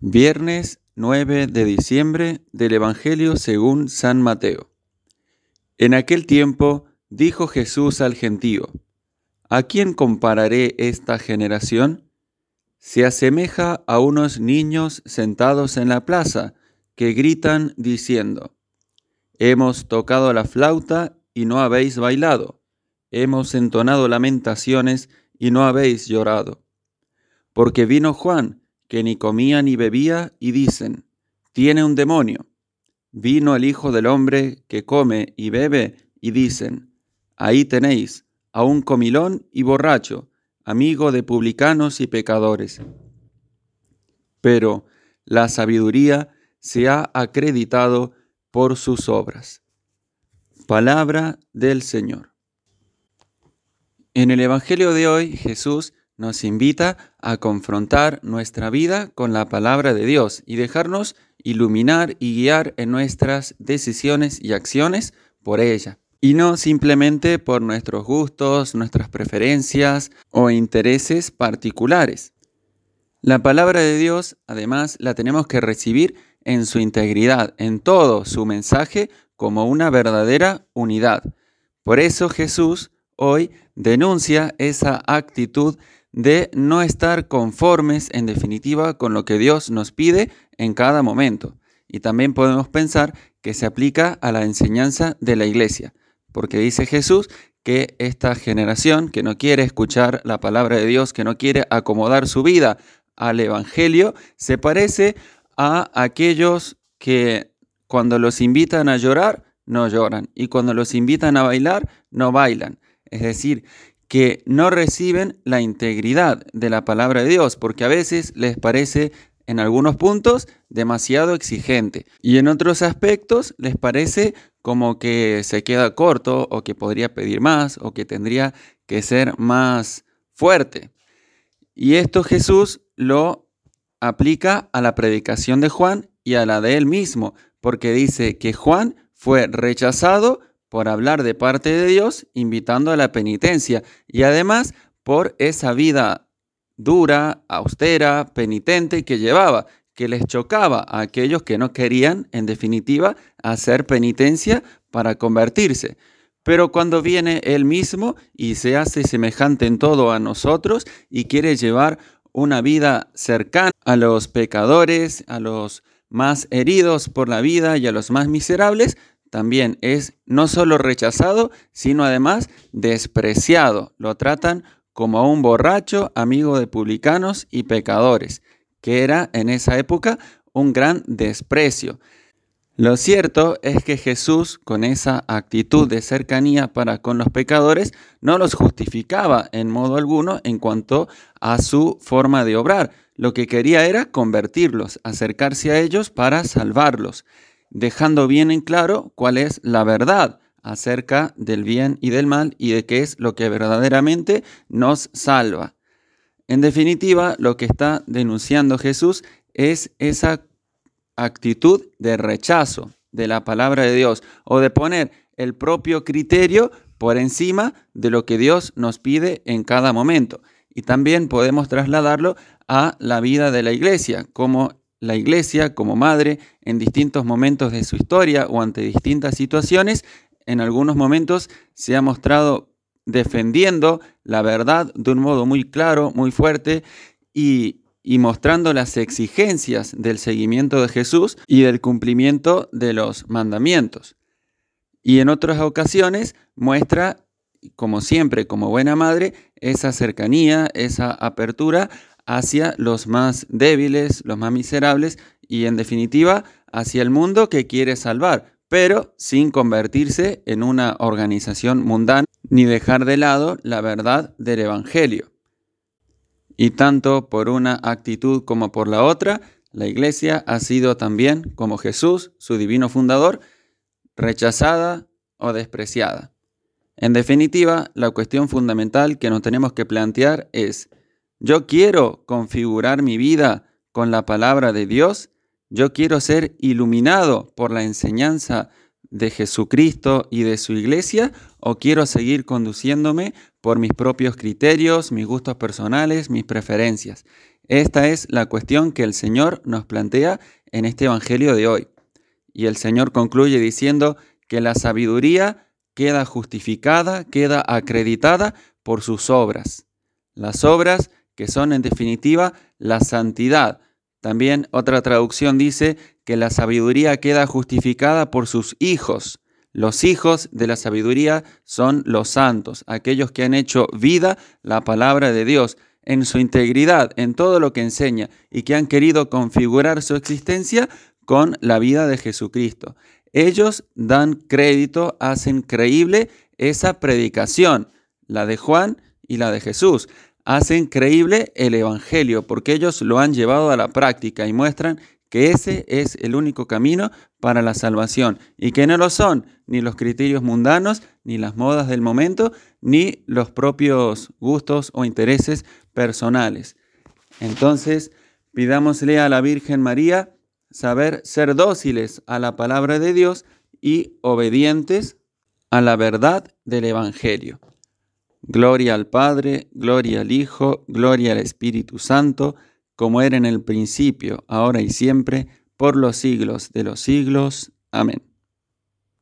Viernes 9 de diciembre del Evangelio según San Mateo. En aquel tiempo dijo Jesús al gentío, ¿A quién compararé esta generación? Se asemeja a unos niños sentados en la plaza que gritan diciendo, Hemos tocado la flauta y no habéis bailado, hemos entonado lamentaciones y no habéis llorado. Porque vino Juan, que ni comía ni bebía, y dicen, tiene un demonio. Vino el Hijo del Hombre que come y bebe, y dicen, ahí tenéis a un comilón y borracho, amigo de publicanos y pecadores. Pero la sabiduría se ha acreditado por sus obras. Palabra del Señor. En el Evangelio de hoy Jesús nos invita a confrontar nuestra vida con la palabra de Dios y dejarnos iluminar y guiar en nuestras decisiones y acciones por ella. Y no simplemente por nuestros gustos, nuestras preferencias o intereses particulares. La palabra de Dios, además, la tenemos que recibir en su integridad, en todo su mensaje, como una verdadera unidad. Por eso Jesús hoy denuncia esa actitud de no estar conformes en definitiva con lo que Dios nos pide en cada momento. Y también podemos pensar que se aplica a la enseñanza de la iglesia, porque dice Jesús que esta generación que no quiere escuchar la palabra de Dios, que no quiere acomodar su vida al Evangelio, se parece a aquellos que cuando los invitan a llorar, no lloran, y cuando los invitan a bailar, no bailan. Es decir, que no reciben la integridad de la palabra de Dios, porque a veces les parece en algunos puntos demasiado exigente y en otros aspectos les parece como que se queda corto o que podría pedir más o que tendría que ser más fuerte. Y esto Jesús lo aplica a la predicación de Juan y a la de él mismo, porque dice que Juan fue rechazado por hablar de parte de Dios, invitando a la penitencia y además por esa vida dura, austera, penitente que llevaba, que les chocaba a aquellos que no querían, en definitiva, hacer penitencia para convertirse. Pero cuando viene Él mismo y se hace semejante en todo a nosotros y quiere llevar una vida cercana a los pecadores, a los más heridos por la vida y a los más miserables, también es no solo rechazado, sino además despreciado. Lo tratan como a un borracho, amigo de publicanos y pecadores, que era en esa época un gran desprecio. Lo cierto es que Jesús, con esa actitud de cercanía para con los pecadores, no los justificaba en modo alguno en cuanto a su forma de obrar. Lo que quería era convertirlos, acercarse a ellos para salvarlos dejando bien en claro cuál es la verdad acerca del bien y del mal y de qué es lo que verdaderamente nos salva. En definitiva, lo que está denunciando Jesús es esa actitud de rechazo de la palabra de Dios o de poner el propio criterio por encima de lo que Dios nos pide en cada momento. Y también podemos trasladarlo a la vida de la iglesia, como la iglesia como madre en distintos momentos de su historia o ante distintas situaciones, en algunos momentos se ha mostrado defendiendo la verdad de un modo muy claro, muy fuerte y, y mostrando las exigencias del seguimiento de Jesús y del cumplimiento de los mandamientos. Y en otras ocasiones muestra, como siempre, como buena madre, esa cercanía, esa apertura hacia los más débiles, los más miserables y en definitiva hacia el mundo que quiere salvar, pero sin convertirse en una organización mundana ni dejar de lado la verdad del Evangelio. Y tanto por una actitud como por la otra, la Iglesia ha sido también, como Jesús, su divino fundador, rechazada o despreciada. En definitiva, la cuestión fundamental que nos tenemos que plantear es, yo quiero configurar mi vida con la palabra de Dios. Yo quiero ser iluminado por la enseñanza de Jesucristo y de su iglesia o quiero seguir conduciéndome por mis propios criterios, mis gustos personales, mis preferencias. Esta es la cuestión que el Señor nos plantea en este Evangelio de hoy. Y el Señor concluye diciendo que la sabiduría queda justificada, queda acreditada por sus obras. Las obras que son en definitiva la santidad. También otra traducción dice que la sabiduría queda justificada por sus hijos. Los hijos de la sabiduría son los santos, aquellos que han hecho vida la palabra de Dios en su integridad, en todo lo que enseña, y que han querido configurar su existencia con la vida de Jesucristo. Ellos dan crédito, hacen creíble esa predicación, la de Juan y la de Jesús. Hacen creíble el Evangelio porque ellos lo han llevado a la práctica y muestran que ese es el único camino para la salvación y que no lo son ni los criterios mundanos, ni las modas del momento, ni los propios gustos o intereses personales. Entonces, pidámosle a la Virgen María saber ser dóciles a la palabra de Dios y obedientes a la verdad del Evangelio. Gloria al Padre, gloria al Hijo, gloria al Espíritu Santo, como era en el principio, ahora y siempre, por los siglos de los siglos. Amén.